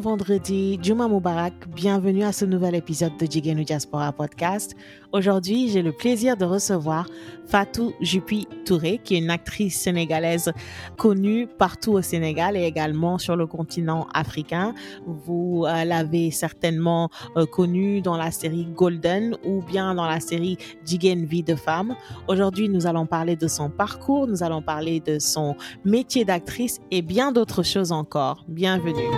vendredi, Juma Mubarak, bienvenue à ce nouvel épisode de Jigenu Diaspora Podcast. Aujourd'hui, j'ai le plaisir de recevoir Fatou Jupi Touré, qui est une actrice sénégalaise connue partout au Sénégal et également sur le continent africain. Vous euh, l'avez certainement euh, connue dans la série Golden ou bien dans la série Jigen Vie de femme. Aujourd'hui, nous allons parler de son parcours, nous allons parler de son métier d'actrice et bien d'autres choses encore. Bienvenue.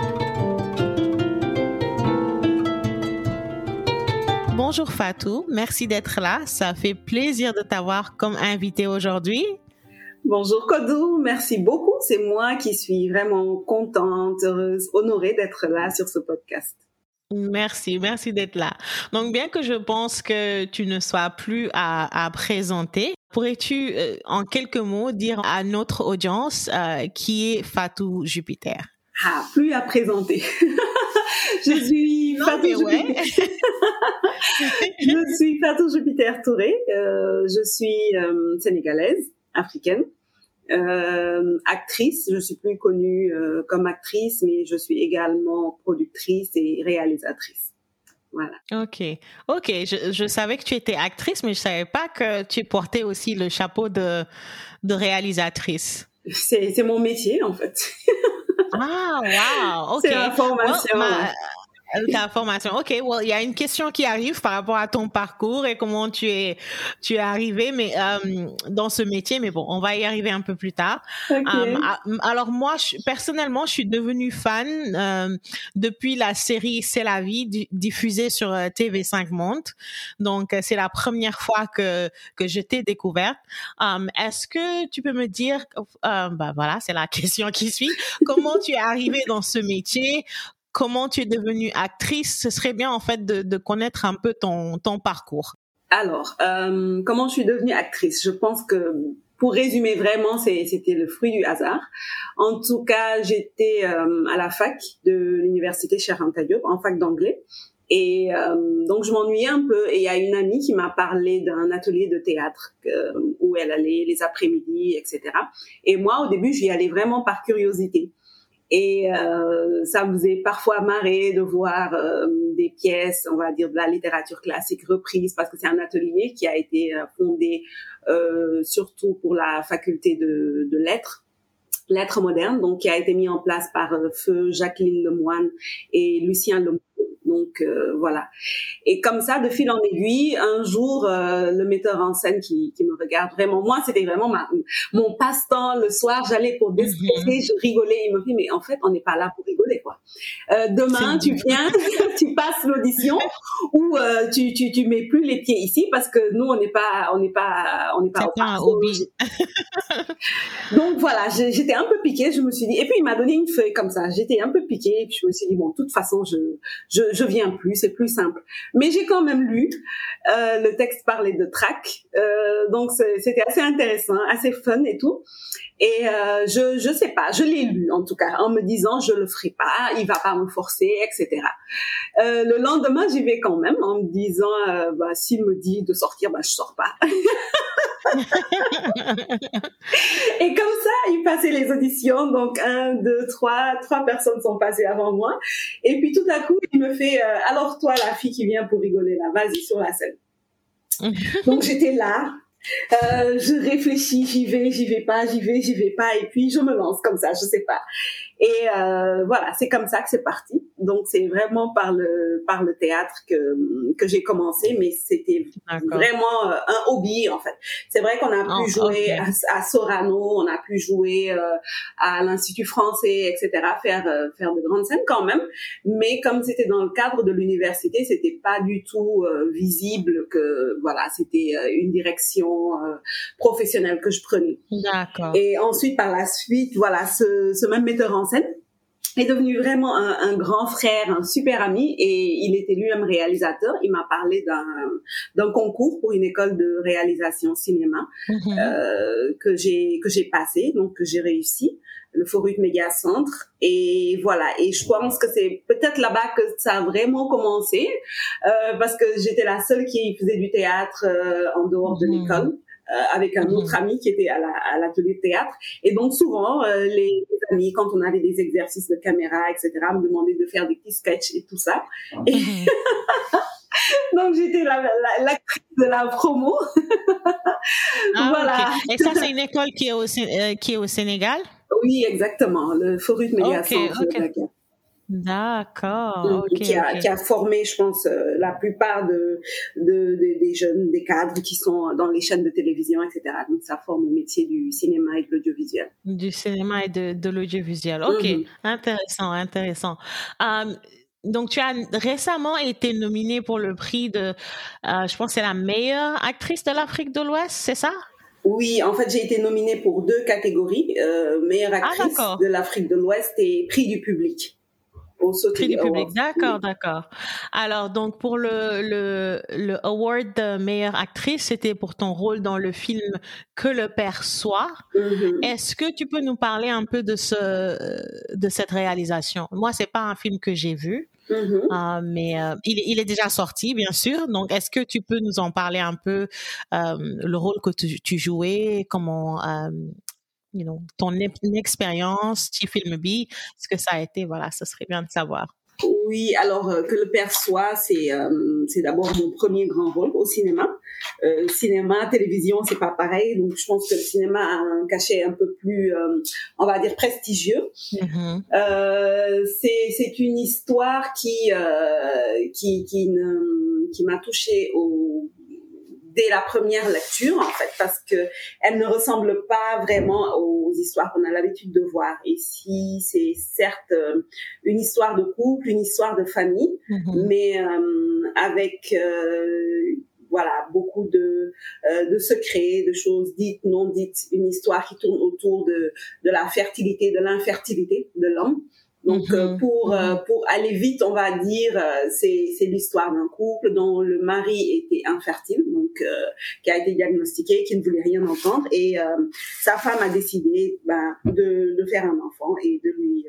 Bonjour Fatou, merci d'être là. Ça fait plaisir de t'avoir comme invité aujourd'hui. Bonjour Kodou, merci beaucoup. C'est moi qui suis vraiment contente, heureuse, honorée d'être là sur ce podcast. Merci, merci d'être là. Donc, bien que je pense que tu ne sois plus à, présenter, pourrais-tu euh, en quelques mots dire à notre audience euh, qui est Fatou Jupiter? Ah, plus à présenter. je suis Fatou Jupiter. je suis Fatou Jupiter Touré. Euh, je suis euh, sénégalaise, africaine. Euh, actrice, je suis plus connue comme actrice, mais je suis également productrice et réalisatrice. Voilà. Ok, ok. Je, je, savais que tu étais actrice, mais je savais pas que tu portais aussi le chapeau de, de réalisatrice. C'est mon métier en fait. ah, wow, ok. C'est ma formation. Ta formation. OK, well, il y a une question qui arrive par rapport à ton parcours et comment tu es tu es arrivé mais euh, dans ce métier mais bon, on va y arriver un peu plus tard. Okay. Um, alors moi je, personnellement, je suis devenue fan euh, depuis la série C'est la vie diffusée sur euh, TV5 Monde. Donc c'est la première fois que que je t'ai découverte. Um, est-ce que tu peux me dire bah voilà, c'est la question qui suit. Comment tu es arrivée dans ce métier? Comment tu es devenue actrice. Ce serait bien en fait de, de connaître un peu ton, ton parcours. Alors, euh, comment je suis devenue actrice? Je pense que pour résumer vraiment, c'était le fruit du hasard. En tout cas, j'étais euh, à la fac de l'université Anta en fac d'anglais. Et euh, donc je m'ennuyais un peu et il y a une amie qui m'a parlé d'un atelier de théâtre où elle allait les après-midi, etc. Et moi au début j'y allais vraiment par curiosité. Et euh, ça me faisait parfois marrer de voir euh, des pièces, on va dire de la littérature classique reprise, parce que c'est un atelier qui a été euh, fondé euh, surtout pour la faculté de, de lettres lettres modernes, donc qui a été mis en place par euh, feu Jacqueline Lemoine et Lucien Lemoine donc euh, voilà. Et comme ça, de fil en aiguille, un jour, euh, le metteur en scène qui, qui me regarde vraiment, moi, c'était vraiment ma, mon passe-temps le soir. J'allais pour déstresser, je rigolais. Il me dit, mais en fait, on n'est pas là pour rigoler, quoi. Euh, demain, tu viens, tu passes l'audition, ou tu, tu tu mets plus les pieds ici parce que nous, on n'est pas, on n'est pas, on n'est pas. Un hobby. donc voilà, j'étais un peu piquée. Je me suis dit, et puis il m'a donné une feuille comme ça. J'étais un peu piquée, et puis je me suis dit, bon, de toute façon, je, je, je viens plus, c'est plus simple. Mais j'ai quand même lu. Euh, le texte parlait de track, euh, donc c'était assez intéressant, assez fun et tout. Et euh, je je sais pas, je l'ai lu en tout cas en me disant je le ferai pas, il va pas me forcer, etc. Euh, le lendemain j'y vais quand même en me disant euh, bah, s'il me dit de sortir, bah je sors pas. et comme ça, il passait les auditions. Donc, un, deux, trois, trois personnes sont passées avant moi. Et puis, tout à coup, il me fait, euh, alors toi, la fille qui vient pour rigoler là, vas-y sur la scène. Donc, j'étais là. Euh, je réfléchis, j'y vais, j'y vais pas, j'y vais, j'y vais pas, et puis je me lance comme ça, je sais pas. Et euh, voilà, c'est comme ça que c'est parti. Donc c'est vraiment par le par le théâtre que que j'ai commencé, mais c'était vraiment euh, un hobby en fait. C'est vrai qu'on a pu oh, jouer okay. à, à, Sorano, on a pu jouer euh, à l'Institut français, etc. Faire euh, faire de grandes scènes quand même, mais comme c'était dans le cadre de l'université, c'était pas du tout euh, visible que voilà, c'était une direction professionnelle que je prenais. D'accord. Et ensuite par la suite, voilà, ce, ce même metteur en scène est devenu vraiment un, un, grand frère, un super ami, et il était lui-même réalisateur. Il m'a parlé d'un concours pour une école de réalisation cinéma mm -hmm. euh, que j'ai que j'ai passé, donc que j'ai réussi, le Forut Média Centre, et voilà. Et je pense que c'est peut-être là-bas que ça a vraiment commencé, euh, parce que j'étais la seule qui faisait du théâtre euh, en dehors mm -hmm. de l'école. Avec un autre mhm. ami qui était à l'atelier de théâtre. Et donc souvent, les, amis, quand on avait des exercices de caméra, etc., me demandaient de faire des petits sketchs et tout ça. Et mhm. donc j'étais l'actrice la, de la promo. ah, voilà. Et ça, c'est une école qui est au, qui est au Sénégal? Oui, exactement, le Forum Média okay, D'accord. qui, a, qui, a, formé, je pense, euh, la plupart de, de, des jeunes, des cadres qui sont dans les chaînes de télévision, etc. Donc, ça forme au métier du cinéma et de l'audiovisuel. Du cinéma et de, de l'audiovisuel. Ok, mm-hmm. intéressant, intéressant. Um, donc, tu as récemment été nominée pour le prix de, euh, je pense, c'est la meilleure actrice de l'Afrique de l'Ouest, c'est ça? Oui, en fait, j'ai été nominée pour deux catégories, euh, meilleure ah, actrice de l'Afrique de l'Ouest et prix du public au Prix du public, d'accord, d'accord. Alors, donc, pour le, le, le award de meilleure actrice, c'était pour ton rôle dans le film Que le Père soit. Mm-hmm. Est-ce que tu peux nous parler un peu de, ce, de cette réalisation? Moi, c'est pas un film que j'ai vu. Mm-hmm. Euh, mais euh, il, il, est déjà sorti, bien sûr. Donc, est-ce que tu peux nous en parler un peu, euh, le rôle que tu, tu jouais, comment, you know, ton expérience, tu film B, ce que ça a été, voilà, ce serait bien de savoir? Oui, alors euh, que le père soit, c'est euh, c'est d'abord mon premier grand rôle au cinéma. Euh, cinéma, télévision, c'est pas pareil, donc je pense que le cinéma a un cachet un peu plus, on va dire prestigieux. Mm-hmm. c'est c'est une histoire qui qui qui, qui m'a touchée au dès la première lecture en fait parce que elle ne ressemble pas vraiment aux histoires qu'on a l'habitude de voir ici c'est certes euh, une histoire de couple une histoire de famille mm-hmm. mais euh, avec euh, voilà beaucoup de de secrets de choses dites non dites une histoire qui tourne autour de de la fertilité de l'infertilité de l'homme donc euh, mhm. pour euh, mhm. pour aller vite, on va dire, euh, c'est c'est l'histoire d'un couple dont le mari était infertile, donc qui a été diagnostiqué, qui ne voulait rien entendre, et sa femme a décidé ben, de de faire un enfant et de lui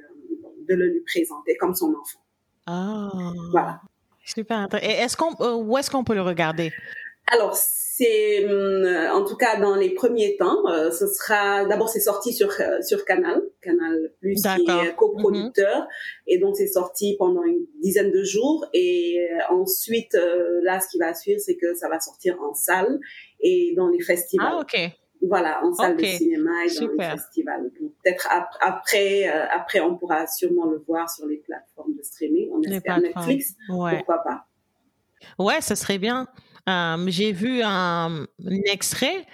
de le lui présenter comme son enfant. Ah. Voilà. Super. Et est-ce qu'on où est-ce qu'on peut le regarder? Alors c'est euh, en tout cas dans les premiers temps, euh, ce sera d'abord c'est sorti sur euh, sur Canal, Canal Plus qui est coproducteur mhm. et donc c'est sorti pendant une dizaine de jours et ensuite là ce qui va suivre c'est que ça va sortir en salle et dans les festivals. Ah OK. Voilà, en salle de cinéma et dans les festivals. Peut-être après, après, on pourra sûrement le voir sur les plateformes de streaming. On espère Netflix. Pourquoi pas Ouais, ce serait bien. Euh, j'ai vu un, extrait.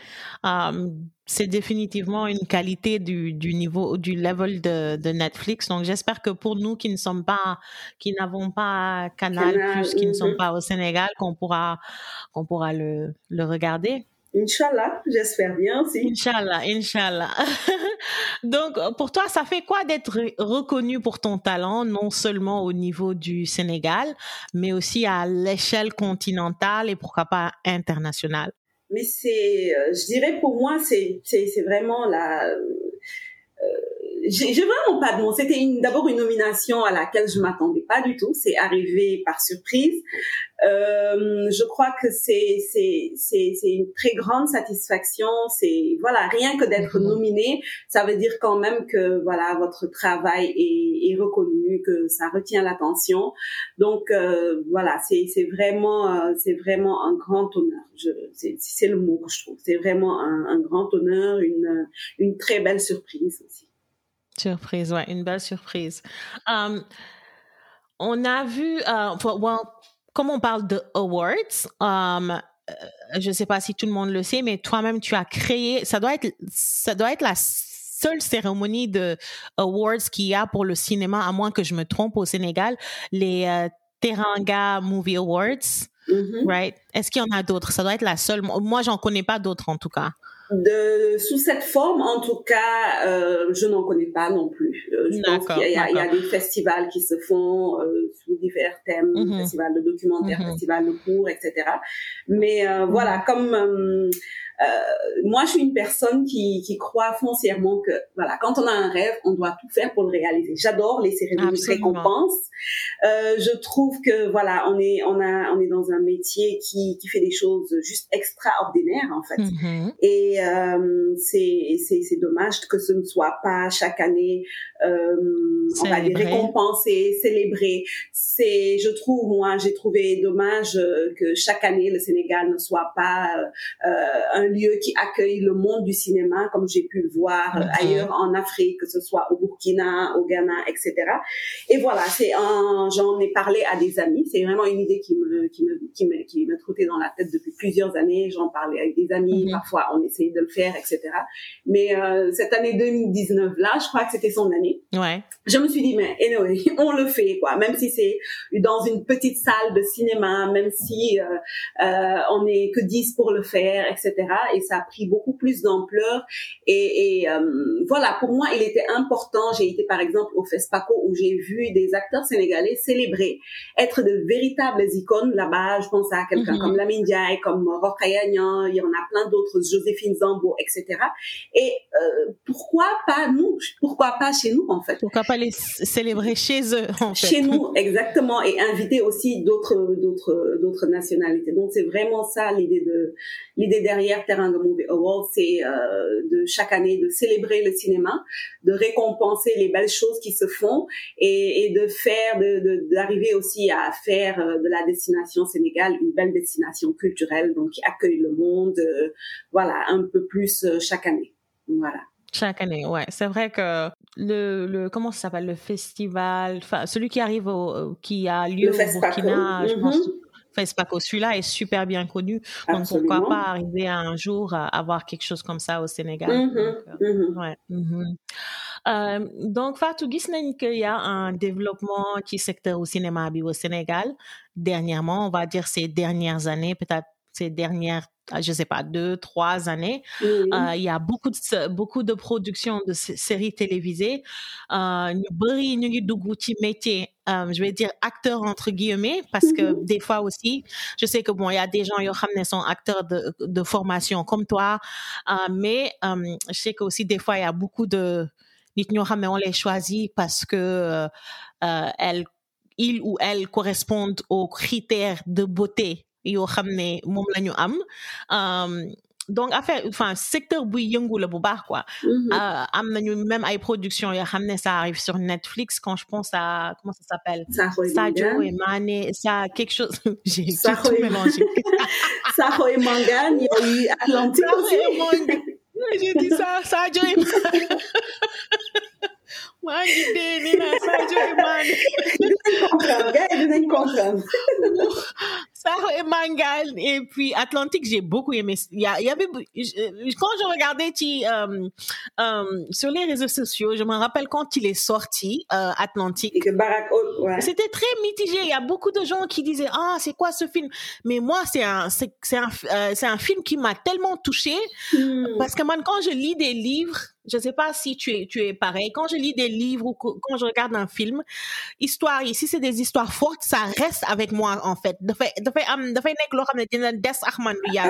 Euh, c'est définitivement une qualité du, du, niveau, du level de, de Netflix. Donc, j'espère que pour nous qui ne sommes pas, qui n'avons pas Canal, Plus, qui ne sommes mm-hmm. pas au Sénégal, qu'on pourra, qu'on pourra le, le regarder. Inch'Allah, j'espère bien aussi. Inch'Allah, Inch'Allah. Donc, pour toi, ça fait quoi d'être reconnu pour ton talent, non seulement au niveau du Sénégal, mais aussi à l'échelle continentale et pourquoi pas internationale? Mais c'est, euh, je dirais pour moi, c'est, vraiment la, euh, j'ai vraiment pas de nom. C'était d'abord une nomination à laquelle je m'attendais pas du tout. C'est arrivé par surprise. Euh, je crois que c'est c'est c'est une très grande satisfaction. C'est voilà rien que d'être mhm. nominé, ça veut dire quand même que voilà votre travail est, est reconnu, que ça retient l'attention. Donc euh, voilà c'est c'est vraiment euh, c'est vraiment un grand honneur. C'est c'est le mot que je trouve. C'est vraiment un, un grand honneur, une une très belle surprise aussi. Surprise, ouais, une belle surprise. Um, on a vu, uh, comme on parle de awards, um, euh, je ne sais pas si tout le monde le sait, mais toi-même, tu as créé, ça doit être, ça doit être la seule cérémonie de awards qu'il y a pour le cinéma, à moins que je me trompe au Sénégal, les euh, Teranga Movie Awards, mm-hmm. right? Est-ce qu'il y en a d'autres? Ça doit être la seule. Moi, j'en connais pas d'autres en tout cas. De, sous cette forme, en tout cas, euh, je n'en connais pas non plus. Euh, je pense qu'il y, y, a des festivals qui se font euh, sous divers thèmes, mm festivals de documentaires, mm festivals de cours, etc. Mais euh, mhm. voilà, comme moi, je suis une personne qui, qui croit foncièrement que voilà, quand on a un rêve, on doit tout faire pour le réaliser. J'adore les cérémonies de récompense. Euh, je trouve que voilà, on est on a on est dans un métier qui qui fait des choses juste extraordinaires en fait. Mm-hmm. Et euh, c'est c'est c'est dommage que ce ne soit pas chaque année euh, on va dire récompensé, célébré. C'est je trouve moi j'ai trouvé dommage euh, que chaque année le Sénégal ne soit pas euh, euh, un lieu qui accueille le monde du cinéma comme j'ai pu le voir mm-hmm. ailleurs en Afrique, que ce soit au Burkina, au Ghana, etc. Et voilà, c'est un j'en ai parlé à des amis. C'est vraiment une idée qui me, qui me, qui me, qui me trottait dans la tête depuis plusieurs années. J'en parlais avec des amis. Mhm. Parfois, on essayait de le faire, etc. Mais euh, cette année 2019 là, je crois que c'était son année. Ouais. Je me suis dit, mais anyway, on le fait, quoi. Même si c'est dans une petite salle de cinéma, même si euh, euh, on n'est que 10 pour le faire, etc. Et ça a pris beaucoup plus d'ampleur. Et, et euh, voilà, pour moi, il était important. J'ai été, par exemple, au FESPACO où j'ai vu des acteurs sénégalais célébrer, être de véritables icônes là-bas. Je pense à quelqu'un mhm. comme Lamine Diaye, comme Rokhaya il y en a plein d'autres, Joséphine Zambo, etc. Et euh, pourquoi pas nous Pourquoi pas chez nous en fait? Pourquoi pas les célébrer chez eux en fait? Chez nous, exactement, et inviter aussi d'autres d'autres d'autres nationalités. Donc c'est vraiment ça l'idée de l'idée derrière Terrain de Movie Awards, c'est euh, de chaque année de célébrer le cinéma, de récompenser les belles choses qui se font et, et de faire d'arriver aussi à faire euh, de la destination Sénégal une belle destination culturelle, donc qui accueille le monde, euh, voilà, un peu plus chaque année. Voilà. Chaque année, ouais. C'est vrai que le, le comment ça s'appelle? Le festival, enfin celui qui arrive au, qui a lieu au Burkina, je pense. Mm-hmm. FESPACO, celui-là est super bien connu. Donc pourquoi pas arriver un jour à avoir quelque chose comme ça au Sénégal? Mm-hmm. donc, mm-hmm. ouais. Euh, donc Fatou qu'il y a un développement qui secteur au cinéma au Sénégal dernièrement on va dire ces dernières années peut-être ces dernières je sais pas deux trois années euh, il y a beaucoup de beaucoup de productions de séries télévisées euh, ñu bëri ñu ngi dugg ci métier euh, je vais dire acteurs entre guillemets parce que mm-hmm. des fois aussi je sais que bon il y a des gens qui sont acteurs de, de formation comme toi mais je sais que aussi des fois il y a beaucoup de on les choisit parce que elles, ils ou elles correspondent aux critères de beauté yo xamné mom lañu am euh, donc affaire enfin secteur yëngu la bu baax quoi. Mm-hmm. am nañu même ay production yo xamné ça arrive sur Netflix quand je pense à comment ça s'appelle? Sadio et Mané ça quelque chose j'ai tout mélangé. Saho et Mangane il y a eu Atlantique aussi. J'ai dit ça Sadio et Mané maa ngi dee nii naa Sadio Mané. dinañ comprendre gars yi dinañ comprendre. Et Mangal et puis Atlantique, j'ai beaucoup aimé. Il y, avait quand je regardais qui, euh, euh, sur les réseaux sociaux, je me rappelle quand il est sorti euh, Atlantique. Ouais. C'était très mitigé. Il y a beaucoup de gens qui disaient ah c'est quoi ce film? Mais moi c'est un c'est un euh, un film qui m'a tellement touché hmm. parce que moi quand je lis des livres je sais pas si tu es, tu es pareil. Quand je lis des livres ou quand je regarde un film, histoire, ici c'est des histoires fortes, ça reste avec moi en fait.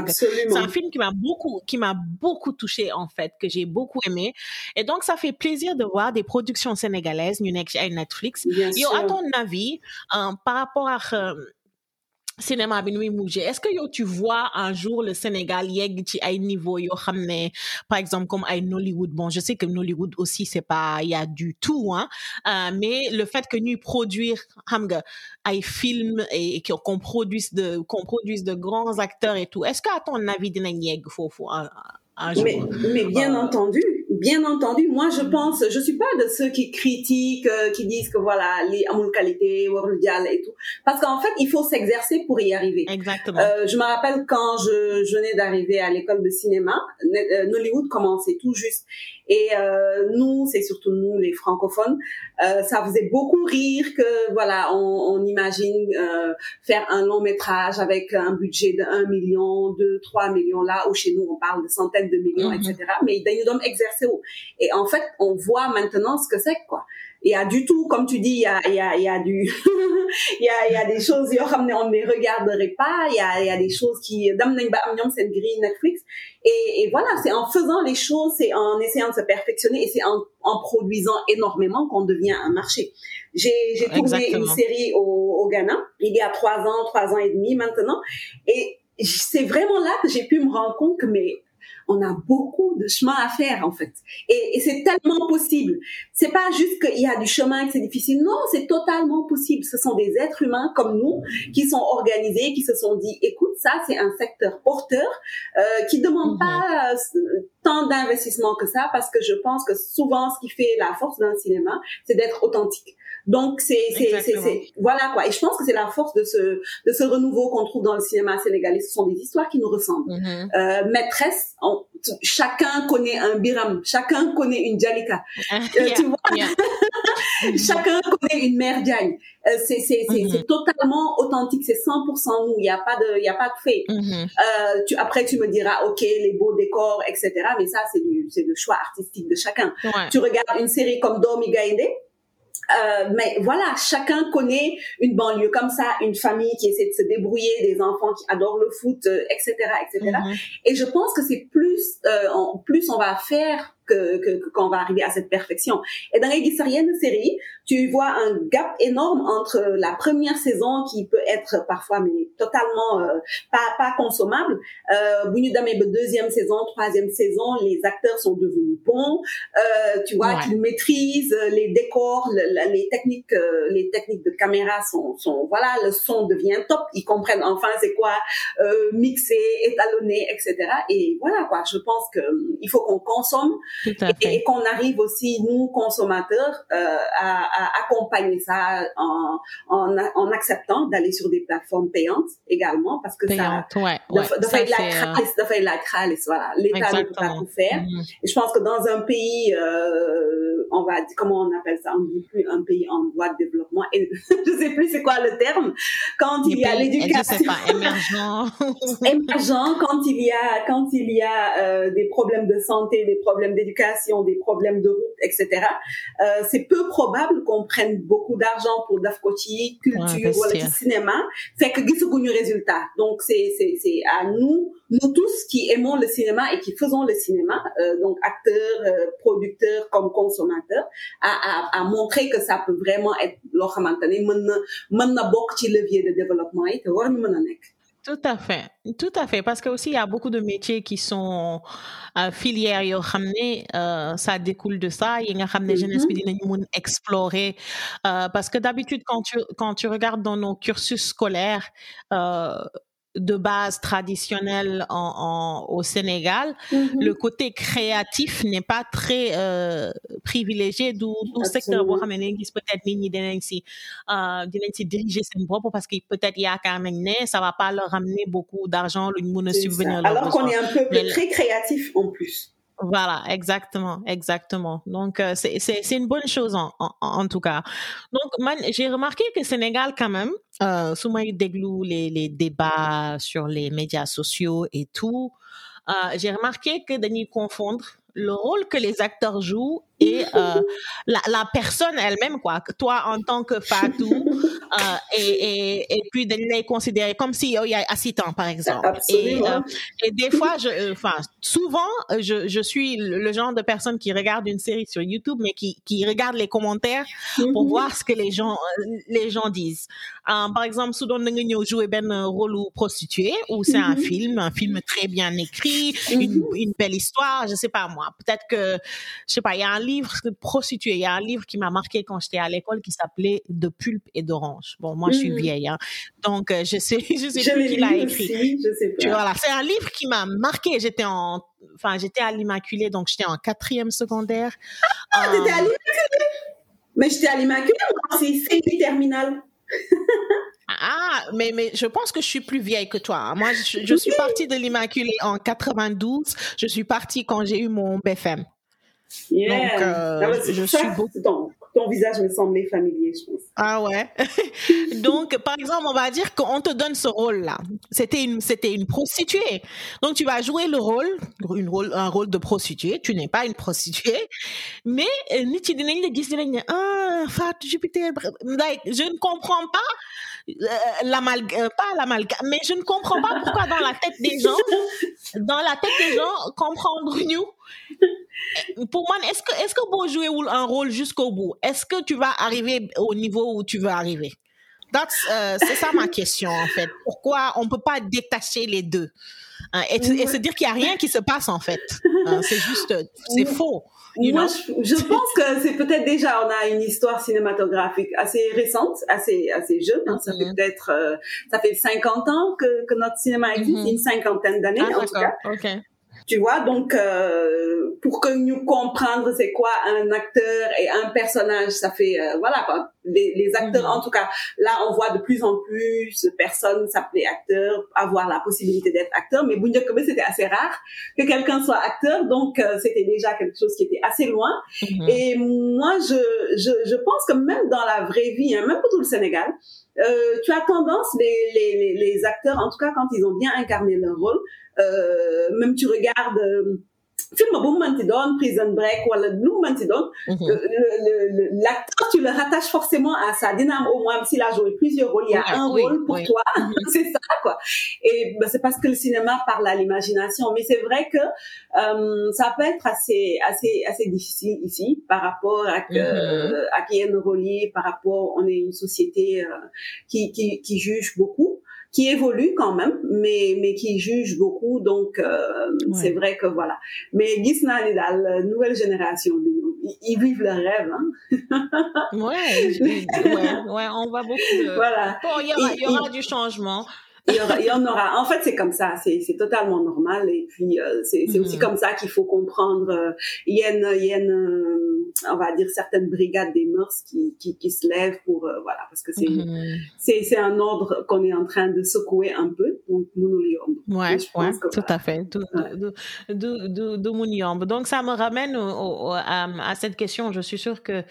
C'est un film qui m'a beaucoup, qui m'a beaucoup touché en fait, que j'ai beaucoup aimé. Et donc ça fait plaisir de voir des productions sénégalaises, Netflix. Yo, à ton avis, euh, par rapport à euh, cinéma bi nuy est-ce que tu vois un jour le Sénégal yegg ci ay niveau par exemple comme ay Nollywood? Bon je sais que Nollywood aussi c'est pas il y a du tout hein. Euh, mais le fait que ñuy produire xam nga ay films et qu'on produise de qu'on produise de grands acteurs et tout est-ce que à ton avis dinañ yegg fofu un, un jour? Mais, mais bien euh, entendu bien entendu, moi je pense, je suis pas de ceux qui critiquent, euh, qui disent que voilà, les qualité, dial et tout, parce qu'en fait, il faut s'exercer pour y arriver. Exactement. Euh, je me rappelle quand je, je venais d'arriver à l'école de cinéma, euh, Nollywood commençait tout juste, et euh, nous, c'est surtout nous les francophones, euh, ça faisait beaucoup rire que voilà, on, on imagine euh, faire un long métrage avec un budget de 1 million, 2, 3 millions là, où chez nous on parle de centaines de millions, mm-hmm. etc. Mais nous devons exercer et en fait, on voit maintenant ce que c'est, quoi. Il y a du tout, comme tu dis, il y a, il y a, il y a du, il y a, il y a des choses, on ne les regarderait pas, il y a, il y a des choses qui, c'est une grille Netflix. Et, et voilà, c'est en faisant les choses, c'est en essayant de se perfectionner et c'est en, en produisant énormément qu'on devient un marché. J'ai, j'ai tourné une série au, au Ghana, il y a trois ans, trois ans et demi maintenant, et c'est vraiment là que j'ai pu me rendre compte que mais on a beaucoup de chemin à faire en fait. Et, et c'est tellement possible. C'est pas juste qu'il y a du chemin que c'est difficile. Non, c'est totalement possible. Ce sont des êtres humains comme nous qui sont organisés, qui se sont dit, écoute, ça c'est un secteur porteur euh, qui demande mhm. pas euh, tant d'investissement que ça parce que je pense que souvent ce qui fait la force d'un cinéma, c'est d'être authentique. Donc c'est c'est c'est voilà quoi. Et je pense que c'est la force de ce de ce renouveau qu'on trouve dans le cinéma sénégalais. Ce sont des histoires qui nous ressemblent. Mm-hmm. euh, maîtresse, chacun connaît un biram, chacun connaît une jalika. Euh, tu vois, chacun connaît une mère Diagne. Euh, c'est c'est c'est mm-hmm. totalement authentique. C'est 100% nous. Il y a pas de il y a pas de fait. Mm-hmm. euh, tu après tu me diras ok les beaux décors etc. Mais ça c'est du c'est le choix artistique de chacun. Tu regardes une série comme Domi Gainde euh, mais voilà, chacun connaît une banlieue comme ça, une famille qui essaie de se débrouiller, des enfants qui adorent le foot, etc., euh, etc. Mm-hmm. Et je pense que c'est plus, euh, en plus on va faire que, que, qu'on va arriver à cette perfection. Et dans les de série, tu vois un gap énorme entre la première saison qui peut être parfois mais totalement euh, pas pas consommable. Euh, deuxième saison, troisième saison, les acteurs sont devenus bons. Euh, tu vois qu'ils maîtrisent les décors, les techniques, euh, les techniques de caméra sont sont voilà, le son devient top. Ils comprennent enfin c'est quoi euh, mixer, étalonner, etc. Et voilà quoi. Je pense que il faut qu'on consomme et, qu'on arrive aussi, nous, consommateurs, euh, à, à, accompagner ça en, en, en acceptant d'aller sur des plateformes payantes également, parce que ça, ouais, ouais. de, de faire de la crasse, de faire de la crasse, voilà. L'État ne peut pas tout faire. Mm-hmm. Et je pense que dans un pays, euh, on va dire, comment on appelle ça, on dit plus un pays en voie de développement, et je sais plus c'est quoi le terme, quand il y a l'éducation. émergent. émergent, quand il y a, quand il y a euh, des problèmes de santé, des problèmes d'éducation, des problèmes de route, etc. Euh, c'est peu probable qu'on prenne beaucoup d'argent pour Dafkoti, culture ou le cinéma, fait que gisaguñu résultat. Donc c'est c'est c'est à nous nous tous qui aimons le cinéma et qui faisons le cinéma, euh, donc acteurs, euh, producteurs comme consommateurs, à, à, à montrer que ça peut vraiment être loo xamante ne mën na mën na bokk ci levier de développement yi te war ñu mën a nekk. Tout à fait, tout à fait, parce que aussi il y a beaucoup de métiers qui sont euh, filières yoo xam euh, ça découle de ça yi nga xam ne jeunesse bi mm-hmm. dinañu explorer euh, parce que d'habitude quand tu quand tu regardes dans nos cursus scolaires euh, de base traditionnelle en, en, au Sénégal, mm-hmm. le côté créatif n'est pas très euh, privilégié. Du du secteur boo xam ne gis peut-être nit ñi dinañ si euh, dinañ si diriger seen bopp parce que peut-être yaakaar nañ ne ça va pas leur ramener beaucoup d'argent luñ mun a subvenir alors qu'on est un peuple très créatif en plus voilà, exactement, exactement. Donc, euh, c'est, une bonne chose en, en, en tout cas. Donc, j'ai remarqué que Sénégal, quand même, euh, souvent il déglou les, les débats sur les médias sociaux et tout. Euh, j'ai remarqué que Denis confondre le rôle que les acteurs jouent et euh, la, la, personne elle-même quoi toi en tant que Fatou euh, et, et, et puis de les considérer comme si oh, il y a assistant par exemple et, euh, et des fois je enfin souvent je, je suis le genre de personne qui regarde une série sur YouTube mais qui, qui regarde les commentaires pour mm-hmm. voir ce que les gens les gens disent par exemple soudain nga jouer ben rôle ou prostituée ou c'est un mm-hmm. film un film très bien écrit une, mm-hmm. une belle histoire je sais pas moi peut-être que je sais pas il y a un livre de. Il y a un livre qui m'a marqué quand j'étais à l'école qui s'appelait De pulpe et d'orange. Bon, moi, je suis mm. vieille, hein. Donc, euh, je sais, je sais plus qui l'a écrit. je sais pas. Voilà. C'est un livre qui m'a marqué. J'étais en, enfin, j'étais à l'Immaculée, donc j'étais en quatrième secondaire. Ah, euh... t'étais à l'Immaculée? Mais j'étais à l'Immaculée, c'est terminale. Ah, mais, mais je pense que je suis plus vieille que toi. Hein. Moi, je, je suis partie de l'Immaculée en 92. Je suis partie quand j'ai eu mon BFM. Yeah. Donc, euh, je suis beaucoup. ton visage me semblait familier, je pense. Ah ouais. Donc, par exemple, on va dire qu'on te donne ce rôle-là. C'était une, c'était une prostituée. Donc, tu vas jouer le rôle, une rôle, un rôle de prostituée. Tu n'es pas une prostituée, mais euh, ah, Fat Jupiter, like, je ne comprends pas euh, l'amalgame, pas l'amalgame, mais je ne comprends pas pourquoi dans la tête des gens, dans la tête des gens, comprendre nous pour moi, est-ce que, est-ce que pour jouer un rôle jusqu'au bout, est-ce que tu vas arriver au niveau où tu veux arriver? Euh, c'est ça ma question, en fait. Pourquoi on peut pas détacher les deux? Hein, et, se dire qu'il y a rien qui se passe, en fait. Hein, c'est juste, c'est faux. Moi, je, pense que c'est peut-être déjà, on a une histoire cinématographique assez récente, assez, assez jeune. Hein. ça fait mm-hmm. peut-être, euh, ça fait 50 ans que, que notre cinéma existe, mm-hmm. une cinquantaine d'années ah, en tout cas. Okay. Tu vois, donc euh, pour que nous comprendre c'est quoi un acteur et un personnage, ça fait euh, voilà quoi. Les, les acteurs, mhm. en tout cas, là on voit de plus en plus de personnes s'appeler acteur, avoir la possibilité d'être acteur. Mais Bunjakome c'était assez rare que quelqu'un soit acteur, donc euh, c'était déjà quelque chose qui était assez loin. Mhm. Et moi, je, je je pense que même dans la vraie vie, hein, même pour tout le Sénégal, euh, tu as tendance les, les les acteurs, en tout cas quand ils ont bien incarné leur rôle euh, même tu regardes euh, film bu mu Prison Break wala lu mu mënti doon l'acteur tu le rattaches forcément à ça dina au moins s'il a joué plusieurs rôles il y a un rôle pour toi. Mhm. c'est ça quoi. Et ben, c'est parce que le cinéma parle à l'imagination. Mais c'est vrai que euh, ça peut être assez assez assez difficile ici par rapport à que euh, à qui est par rapport on est une société euh, qui, qui qui juge beaucoup qui évolue quand même, mais mais qui juge beaucoup. Donc euh, c'est vrai que voilà. Mais gis naa la nouvelle génération ils, vivent leur rêve. Hein? ouais, ouais, ouais, on voit beaucoup. De... Voilà. Bon, il y aura, il y aura du changement. Il y, aura, il y en aura. En fait, c'est comme ça. C'est, c'est totalement normal. Et puis, euh, c'est, c'est aussi mm-hmm. comme ça qu'il faut comprendre. Euh, il y a une, il y a une on va dire certaines brigades des mœurs qui, qui, qui se lèvent pour euh, voilà parce que c'est mhm. c'est c'est un ordre qu'on est en train de secouer un peu donc nous ouais, ouais tout à fait. De, de, de, de, donc ça me ramène à, cette question. Je suis sûre que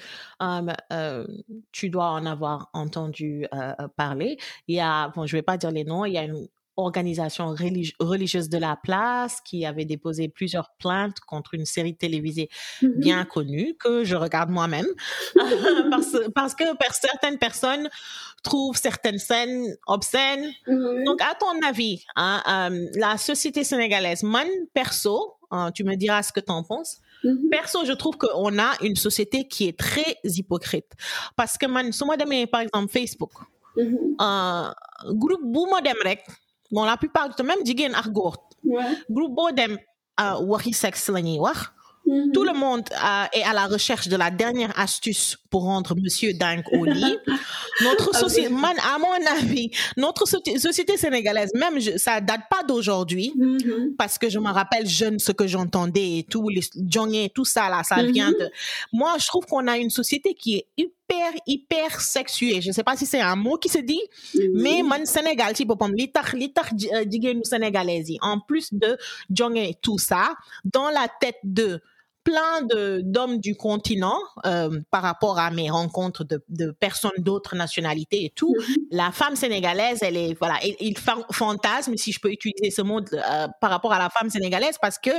euh, euh, tu dois en avoir entendu parler. Il y a bon je vais pas dire les noms il y a une organisation religieuse de la place qui avait déposé plusieurs plaintes contre une série télévisée mm-hmm. bien connue que je regarde moi-même parce, parce, que certaines personnes trouvent certaines scènes obscènes. Mm-hmm. Donc, à ton avis, hein, euh, la société sénégalaise, man perso, hein, tu me diras ce que tu en penses. Mm-hmm. Perso, je trouve qu'on a une société qui est très hypocrite. Parce que man, moi par exemple, Facebook, un groupe bu dem rek bon la plupart du temps même jigéen ak góor groupe boo dem euh, waxi sexe la ñuy wax mm-hmm. tout le monde euh, est à la recherche de la dernière astuce pour rendre monsieur dingue au lit. Notre société, man, à mon avis, notre société sénégalaise, même, je, ça date pas d'aujourd'hui, mm-hmm. parce que je me rappelle jeune ce que j'entendais et tout, les et tout ça là, ça vient de. Moi, je trouve qu'on a une société qui est hyper, hyper sexuée. Je sais pas si c'est un mot qui se dit, mais man Sénégal, si popom, li tax, li tax sénégalaises, en plus de tout ça, dans la tête de plein de d'hommes du continent euh, par rapport à mes rencontres de, de personnes d'autres nationalités et tout. Mm-hmm. La femme sénégalaise, elle est voilà, il, fantasme si je peux utiliser ce mot euh, par rapport à la femme sénégalaise parce que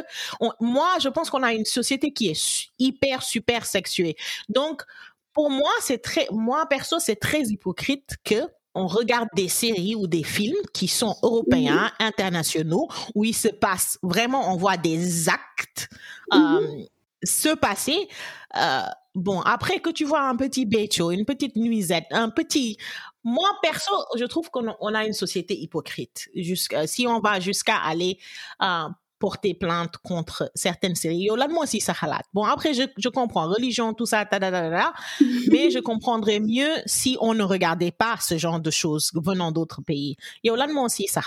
moi, je pense qu'on a une société qui est hyper super sexuée. Donc pour moi, c'est très moi perso, c'est très hypocrite que on regarde des séries ou des films qui sont européens, mm-hmm. internationaux, où il se passe vraiment, on voit des actes euh, se passer. Euh, bon, après que tu vois un petit bécho, une petite nuisette, un petit... Moi, perso, je trouve qu'on a une société hypocrite. Jusqu'à, si on va jusqu'à aller euh, porter plainte contre certaines séries. Là, moi aussi, ça Bon, après, je, je comprends. Religion, tout ça, mais je comprendrais mieux si on ne regardait pas ce genre de choses venant d'autres pays. Yo, là, moi aussi, ça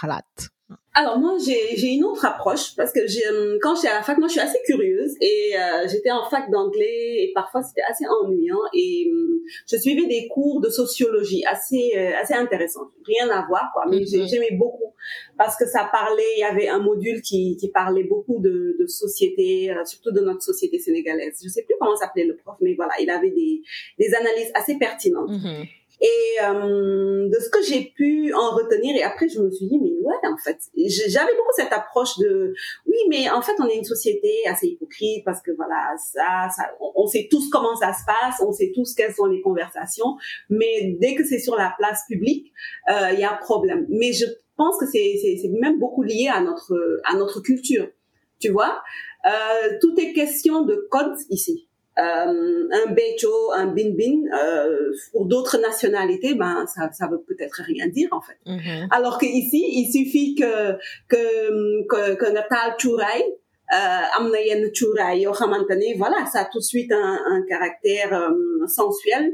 alors moi j'ai une autre approche parce que euh, quand j'étais à la fac moi je suis assez curieuse et euh, j'étais en fac d'anglais et parfois c'était assez ennuyant et euh, je suivais des cours de sociologie assez assez intéressants rien à voir quoi mais mm-hmm. j'aimais beaucoup parce que ça parlait il y avait un module qui, qui parlait beaucoup de, de société surtout de notre société sénégalaise je sais plus comment s'appelait le prof mais voilà il avait des des analyses assez pertinentes mm-hmm. Et euh, de ce que j'ai pu en retenir, et après je me suis dit, mais ouais, en fait, j'avais beaucoup cette approche de, oui, mais en fait, on est une société assez hypocrite parce que voilà, ça, ça on sait tous comment ça se passe, on sait tous quelles sont les conversations, mais dès que c'est sur la place publique, euh, il y a un problème. Mais je pense que c'est même beaucoup lié à notre à notre culture, tu vois. Euh, tout est question de code ici. Euh, un becho, un bin bin, euh, pour d'autres nationalités, ben ça, ça veut peut-être rien dire en fait. Mm-hmm. Alors que ici, il suffit que que que, que Natal Chouray, euh, am na yenn cuuraay yoo voilà ça a tout de suite un, un caractère euh, sensuel.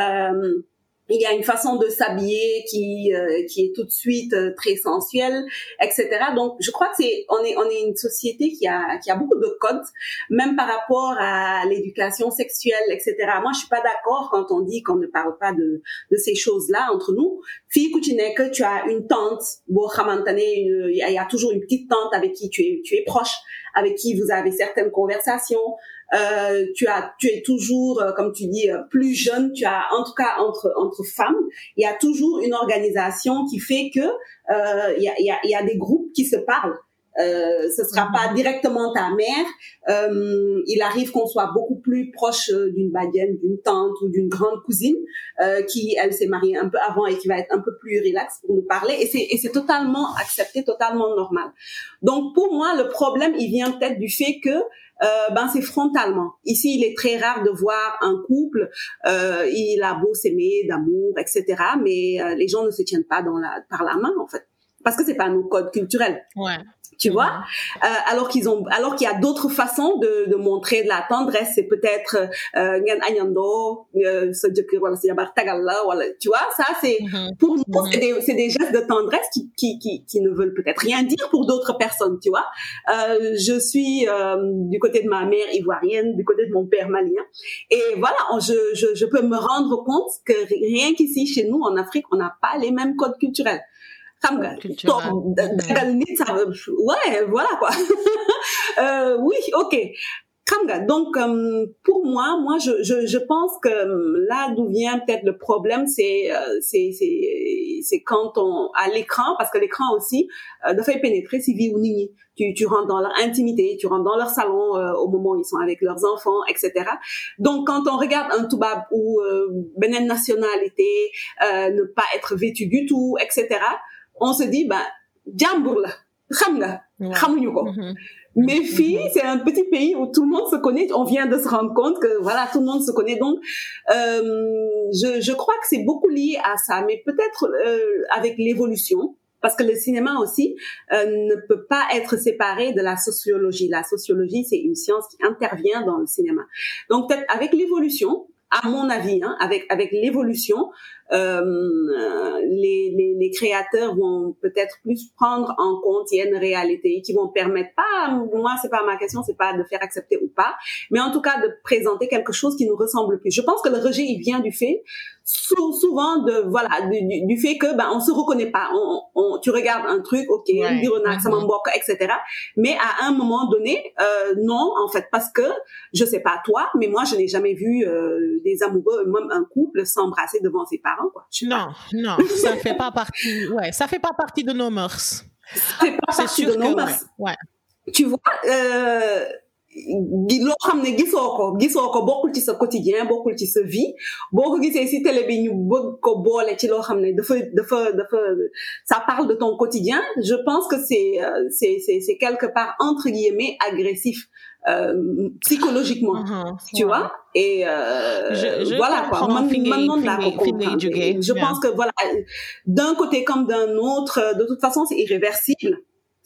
Euh, il y a une façon de s'habiller qui euh, qui est tout de suite euh, très sensuelle, etc. Donc, je crois que c'est on est on est une société qui a qui a beaucoup de codes, même par rapport à l'éducation sexuelle, etc. Moi, je suis pas d'accord quand on dit qu'on ne parle pas de de ces choses-là entre nous. Fille que tu as une tante, bon, il y a toujours une petite tante avec qui tu es tu es proche, avec qui vous avez certaines conversations euh, tu as, tu es toujours, euh, comme tu dis, euh, plus jeune. Tu as, en tout cas, entre entre femmes, il y a toujours une organisation qui fait que il y, a, y, y a des groupes qui se parlent. Euh, ce sera pas mhm. directement ta mère. Euh, il arrive qu'on soit beaucoup plus proche d'une badienne, d'une tante ou d'une grande cousine euh, qui, elle, s'est mariée un peu avant et qui va être un peu plus relax pour nous parler. Et c'est, et c'est totalement accepté, totalement normal. Donc pour moi, le problème, il vient peut-être du fait que euh, ben c'est frontalement. Ici, il est très rare de voir un couple, euh, il a beau s'aimer d'amour, etc. Mais euh, les gens ne se tiennent pas dans la, par la main en fait, parce que c'est pas nos codes culturels. Ouais tu vois? Mhm. euh, alors qu'ils ont alors qu'il y a d'autres façons de, de montrer de la tendresse c'est peut-être euh, euh tu vois? Ça c'est mhm. pour nous mhm. c'est des, des gestes de tendresse qui, qui, qui, qui ne veulent peut-être rien dire pour d'autres personnes tu vois? Euh, je suis euh, du côté de ma mère ivoirienne du côté de mon père malien et voilà je, je, je peux me rendre compte que rien qu'ici chez nous en Afrique on n'a pas les mêmes codes culturels xam nga toog dagal nit ouais. Voilà quoi. Euh, oui ok. Xam nga donc euh, pour moi moi je, je je pense que euh, là d'où vient peut-être le problème c'est euh, c'est c'est c'est quand on à l'écran parce que l'écran aussi euh, fait pénétrer si vie ou nini. Tu, tu rentres dans leur intimité, tu rentres dans leur salon au moment où ils sont avec leurs enfants, etc. Donc quand on regarde un toubab ou benen nationalité, ne pas être vêtu du tout, etc on se dit bah jàmbur la xam nga xamuñu ko mm-hmm. mais fii c'est un petit pays où tout le monde se connaît on vient de se rendre compte que voilà tout le monde se connaît donc euh, je, je crois que c'est beaucoup lié à ça mais peut-être euh, avec l'évolution parce que le cinéma aussi euh, ne peut pas être séparé de la sociologie. La sociologie, c'est une science qui intervient dans le cinéma. Donc peut-être avec l'évolution, à mon avis, hein, avec avec l'évolution, les, les, les, créateurs vont peut-être plus prendre en compte il y a une réalité qui vont permettre pas moi c'est pas ma question c'est pas de faire accepter ou pas mais en tout cas de présenter quelque chose qui nous ressemble plus. Je pense que le rejet il vient du fait souvent de voilà du, du, fait que ben on se reconnaît pas on, on tu regardes un truc ok ouais. etc mais à un moment donné euh, non en fait parce que je sais pas toi mais moi je n'ai jamais vu euh, des amoureux même un couple s'embrasser devant ses parents non, non, ça fait pas partie. Ouais, ça fait pas partie de nos mœurs. Ça fait pas partie de nos mœurs. Ouais. Tu vois, euh, loo xam ne gisoo ko gisoo ko bokkul ci sa quotidien bokkul ci sa vie. Boo ko gisee si télé bi ñu bëgg ko boole ci loo xam ne dafa dafa dafa ça parle de ton quotidien je pense que c'est euh, c'est c'est c'est quelque part entre guillemets agressif euh, psychologiquement. Uh -huh, tu ouais. vois et euh, je, je voilà quoi. man, man la je pense que voilà d'un côté comme d'un autre de toute façon c'est irréversible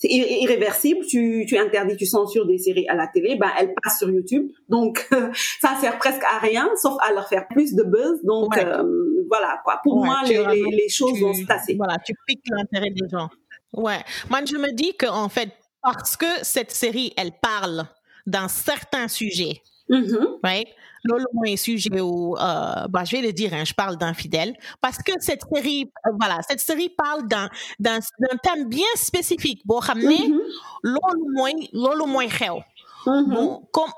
c'est irréversible. Tu, tu interdis, tu censures des séries à la télé, ben elles passent sur YouTube. Donc ça sert presque à rien, sauf à leur faire plus de buzz. Donc ouais. euh, voilà quoi. Pour ouais, moi, les, les, les, choses tu, vont se tasser. Voilà, tu piques l'intérêt des gens. Ouais. Moi, je me dis qu'en fait, parce que cette série, elle parle d'un certain sujet, Mhm. right? Lolo, moi, sujet où, euh, bah, je vais le dire, hein, je parle d'infidèle, parce que cette série, euh, voilà, cette série parle d'un, d'un, d'un thème bien spécifique. Bon, ramener, Mhm. lolo, moi, lolo, moi, xew. Mhm. Bon, comme,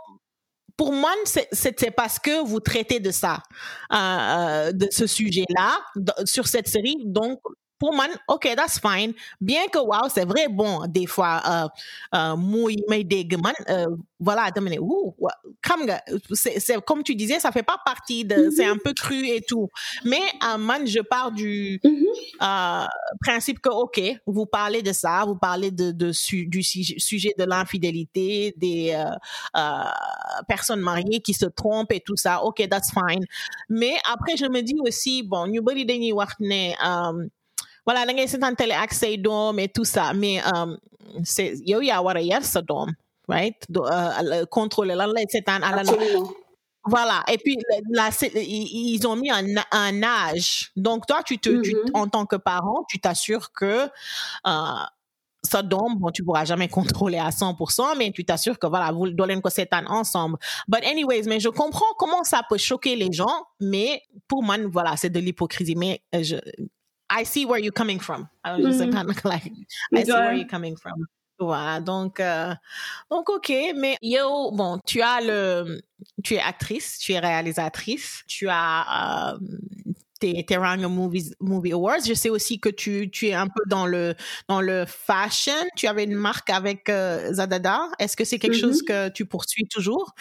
pour moi, c'est, parce que vous traitez de ça, euh, euh, de ce sujet-là, sur cette série. Donc, pour moi, OK, that's fine. Bien que, wow, c'est vrai, bon, des fois, dégg man, euh, voilà, c'est, comme tu disais, ça fait pas partie de, c'est un peu cru et tout. Mais, euh, man, je pars du, Mhm. euh, principe que, OK, vous parlez de ça, vous parlez de, de su- du sujet, de l'infidélité, des euh, euh, personnes mariées qui se trompent et tout ça. OK, that's fine. Mais après, je me dis aussi, bon, ñu bari dañuy wax ne, euh, voilà, da ngay seetaan télé ak say doom et tout ça. Mais euh, c'est, yow yaa war a yar sa doom, right? Euh, le- contrôler lan lay seetaan la Absolument. voilà. Et puis, c'est- ils ont mis un, un âge. Donc, toi, tu te, tu- Mhm. en tant que parent, tu t'assures que euh, ça donne, bon, tu pourras jamais contrôler à 100%, mais tu t'assures que, voilà, vous donnez une cette ensemble. But anyways, mais je comprends comment ça peut choquer les gens, mais pour moi, voilà, c'est de l'hypocrisie. Mais euh, je, I see where you're coming from. Alors, je sais pas, like, I see where you're coming from. Voilà, donc, euh, donc ok, mais yo, bon, tu as le, tu es actrice, tu es réalisatrice, tu as euh, tes, tes Rango Movies, Movie Awards. Je sais aussi que tu, tu es un peu dans le, dans le fashion. Tu avais une marque avec euh, Zadada. Est-ce que c'est quelque chose que tu poursuis toujours?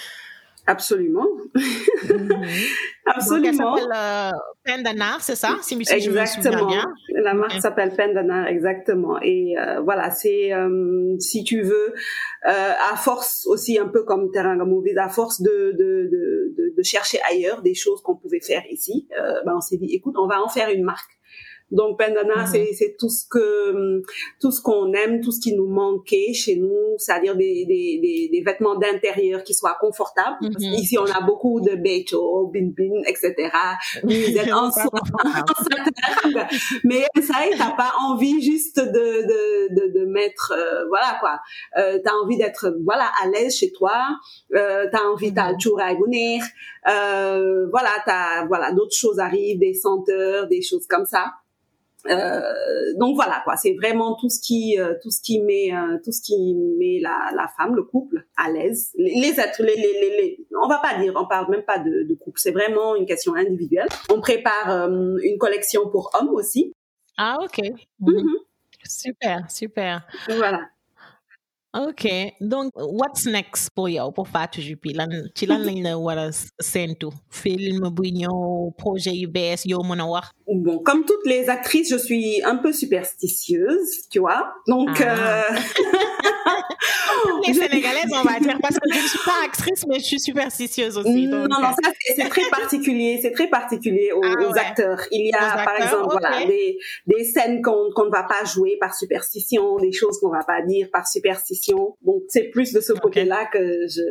Absolument. Mhm. Donc, elle Absolument. s'appelle euh, Pendana, c'est ça? Si, si je me souviens Exactement. bien. La marque s'appelle Pendana, exactement. Et euh, voilà, c'est euh, si tu veux, euh, à force aussi un peu comme Teranga Movies, à force de de, de, de, de chercher ailleurs des choses qu'on pouvait faire ici, euh, ben on s'est dit, écoute, on va en faire une marque. Donc Pendana, Mhm. c'est c'est tout ce que tout ce qu'on aime, tout ce qui nous manquait chez nous, c'est-à-dire des, des, des, des vêtements d'intérieur qui soient confortables. Parce Mhm. qu'ici, on a beaucoup de becho, bin bin, etc. En soie, mais ça t'as pas envie juste de de de, de mettre euh, voilà quoi euh, t'as envie d'être voilà à l'aise chez toi euh, t'as envie t'as chourai bonheur, euh, voilà t'as voilà d'autres choses arrivent des senteurs des choses comme ça donc voilà quoi c'est vraiment tout ce qui euh, tout ce qui met euh, tout ce qui met la, la femme le couple à l'aise les, les êtres les, les, les, on va pas dire on parle même pas de, de couple c'est vraiment une question individuelle on prépare euh, une collection pour hommes aussi Ah, ok. Mhm. Super, super. voilà Ok, donc what's next pour yow pour Fatou Jupi lan ci lan lañ la war a séntu? Film buy ñëw projet yu bees yow mën a wax? Bon, comme toutes les actrices, je suis un peu superstitieuse, tu vois. Donc, Ah. euh, Les Sénégalaises, on va dire, parce que je ne suis pas actrice, mais je suis superstitieuse aussi. non, donc, non, ça c'est très particulier, c'est très particulier aux, Ah aux ouais. acteurs. Il y a, Aux par acteurs, exemple, voilà, des, des scènes qu'on qu'on ne va pas jouer par superstition, des choses qu'on va pas dire par superstition. Donc, c'est plus de ce Ok. côté-là que je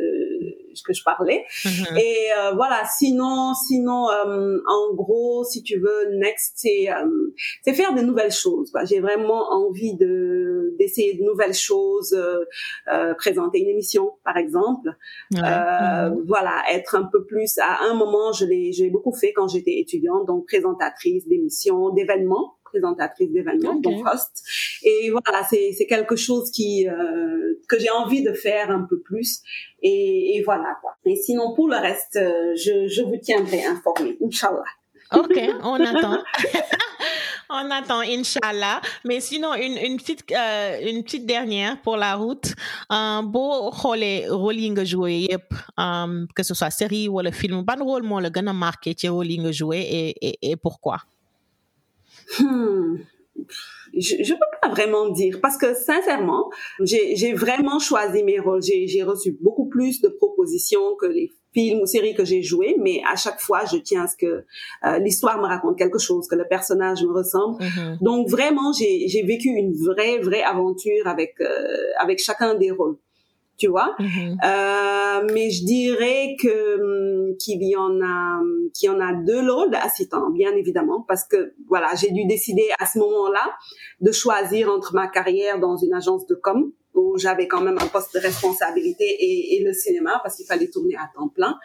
que je parlais. Mhm. Et euh, voilà, sinon, sinon, euh, en gros, si tu veux, next, c'est euh, c'est faire de nouvelles choses. quoi. J'ai vraiment envie de d'essayer de nouvelles choses, euh, euh, présenter une émission, par exemple. Euh, Mhm. Voilà, être un peu plus. À un moment, je l'ai, je l'ai beaucoup fait quand j'étais étudiante, donc présentatrice d'émissions, d'événements, présentatrice d'événements, Ok. donc host. Et voilà, c'est c'est quelque chose qui euh, que j'ai envie de faire un peu plus. Et, et voilà quoi. Et sinon pour le reste, euh, je, je vous tiendrai informé, Inch'Allah. Ok, on attend. on attend, Inch'Allah. Mais sinon, une, une, petite, euh, une petite dernière pour la route. Boo xoolee rôle yi nga joué yëpp que ce soit série wala film ban rôle moo la gën a marqué ci rôle yi nga joué et, et, et pourquoi? Hmm. Je, je peux pas vraiment dire parce que sincèrement, j'ai vraiment choisi mes rôles. J'ai reçu beaucoup plus de propositions que les films ou séries que j'ai joués, mais à chaque fois, je tiens à ce que euh, l'histoire me raconte quelque chose, que le personnage me ressemble. Mhm. Donc vraiment, j'ai j'ai vécu une vraie vraie aventure avec euh, avec chacun des rôles. Tu vois. Mm-hmm. Euh, mais je dirais que hum, qu'il y en a qu'il y en a deux le rôle d'assistant, bien évidemment, parce que voilà, j'ai dû décider à ce moment-là de choisir entre ma carrière dans une agence de com où j'avais quand même un poste de responsabilité et, et le cinéma parce qu'il fallait tourner à temps plein.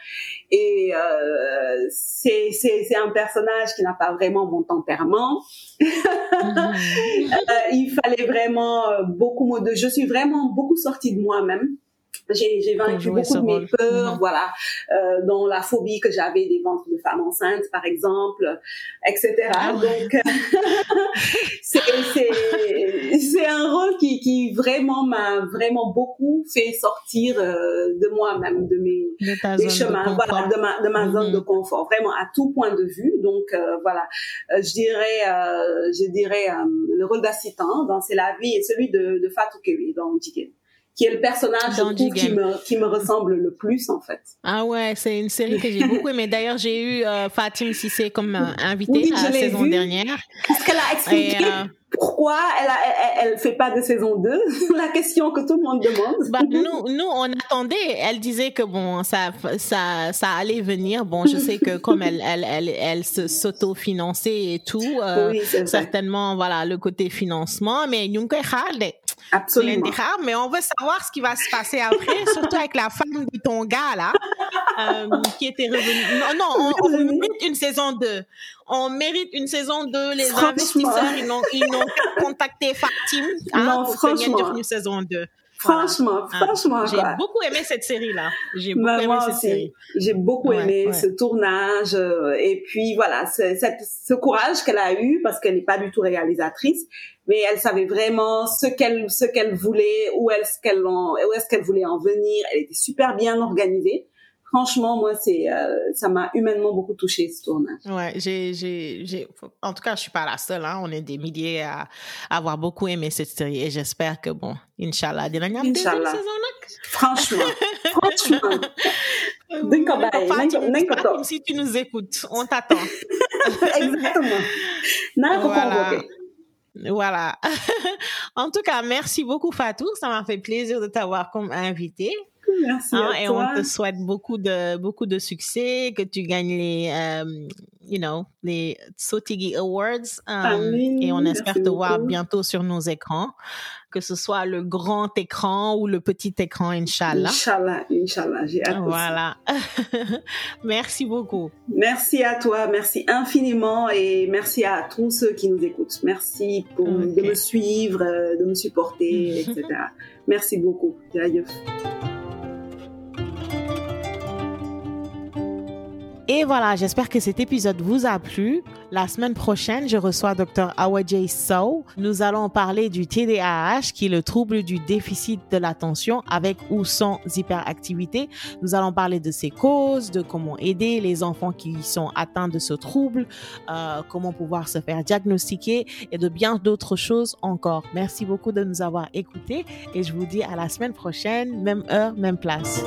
Et euh, c'est c'est un personnage qui n'a pas vraiment mon tempérament. Mm-hmm. euh, il fallait vraiment beaucoup de. Je suis vraiment beaucoup sortie de moi-même j'ai vaincu beaucoup de mes peurs, voilà, euh, dans la phobie que j'avais des ventres de femmes enceintes, par exemple, etc. Ah Donc, c'est un rôle qui, qui vraiment m'a vraiment beaucoup fait sortir euh, de moi-même, de mes des chemins, voilà, de ma, de ma zone de mhm. confort, vraiment à tout point de vue. Donc, euh, voilà, euh, je dirais, euh, je dirais le rôle d'assistant dans C'est la vie et celui de, de Fatou Kewi dans Diken qui est le personnage qui me qui me ressemble le plus en fait. Ah ouais, c'est une série que j'ai beaucoup aimée. D'ailleurs, j'ai eu euh, Fatim Sissé comme euh, invitée la saison dernière. Est-ce qu'elle a expliqué euh, pourquoi elle, a, elle, elle, fait pas de saison 2 La question que tout le monde demande. Bah, nous, nous, on attendait. Elle disait que bon, ça, ça, ça allait venir. Bon, je sais que comme elle, elle, elle, elle s'auto-finançait et tout, euh, certainement, voilà, le côté financement. Mais nous, Absolument. Mais on veut savoir ce qui va se passer après, surtout avec la femme de ton gars là, euh, qui était revenue. Non, non, on, on mérite une saison 2 on mérite une saison 2. Les investisseurs, ils n'ont, n'ont contacté Fatim hein, pour franchement. une saison 2. Franchement, franchement. J'ai beaucoup aimé cette série-là. J'ai beaucoup aimé cette série. J'ai beaucoup aimé ce tournage. Euh, et puis voilà, ce courage qu'elle a eu, parce qu'elle n'est pas du tout réalisatrice, mais elle savait vraiment ce qu'elle ce qu'elle voulait, où est-ce qu'elle où est-ce qu'elle voulait en venir. Elle était super bien organisée franchement, moi, c'est, euh, ça m'a humainement beaucoup touché ce tournage. Ouais, j'ai, j'ai, j'ai, en tout cas, je suis pas la seule. Hein. On est des milliers à, avoir beaucoup aimé cette série et j'espère que bon, Inch'Allah, dina ñam deuxième saison Franchement, franchement. Fatim, si tu nous écoutes, on t'attend. Exactement. voilà. Voilà. en tout cas, merci beaucoup Fatou. Ça m'a fait plaisir de t'avoir comme invité. Merci hein, et on te souhaite beaucoup de beaucoup de succès, que tu gagnes les, euh, you know, les Sotigi Awards. Euh, et on espère te voir bientôt sur nos écrans, que ce soit le grand écran ou le petit écran, Inch'Allah. Inch'Allah, Inch'Allah, j'ai hâte. Voilà. merci beaucoup. Merci à toi, merci infiniment et merci à tous ceux qui nous écoutent. Merci pour, de me suivre, de me supporter, etc. Merci beaucoup. Et voilà, j'espère que cet épisode vous a plu. La semaine prochaine, je reçois Dr. Awadjay Sow. Nous allons parler du TDAH, qui est le trouble du déficit de l'attention avec ou sans hyperactivité. Nous allons parler de ses causes, de comment aider les enfants qui sont atteints de ce trouble, euh, comment pouvoir se faire diagnostiquer et de bien d'autres choses encore. Merci beaucoup de nous avoir écoutés et je vous dis à la semaine prochaine, même heure, même place.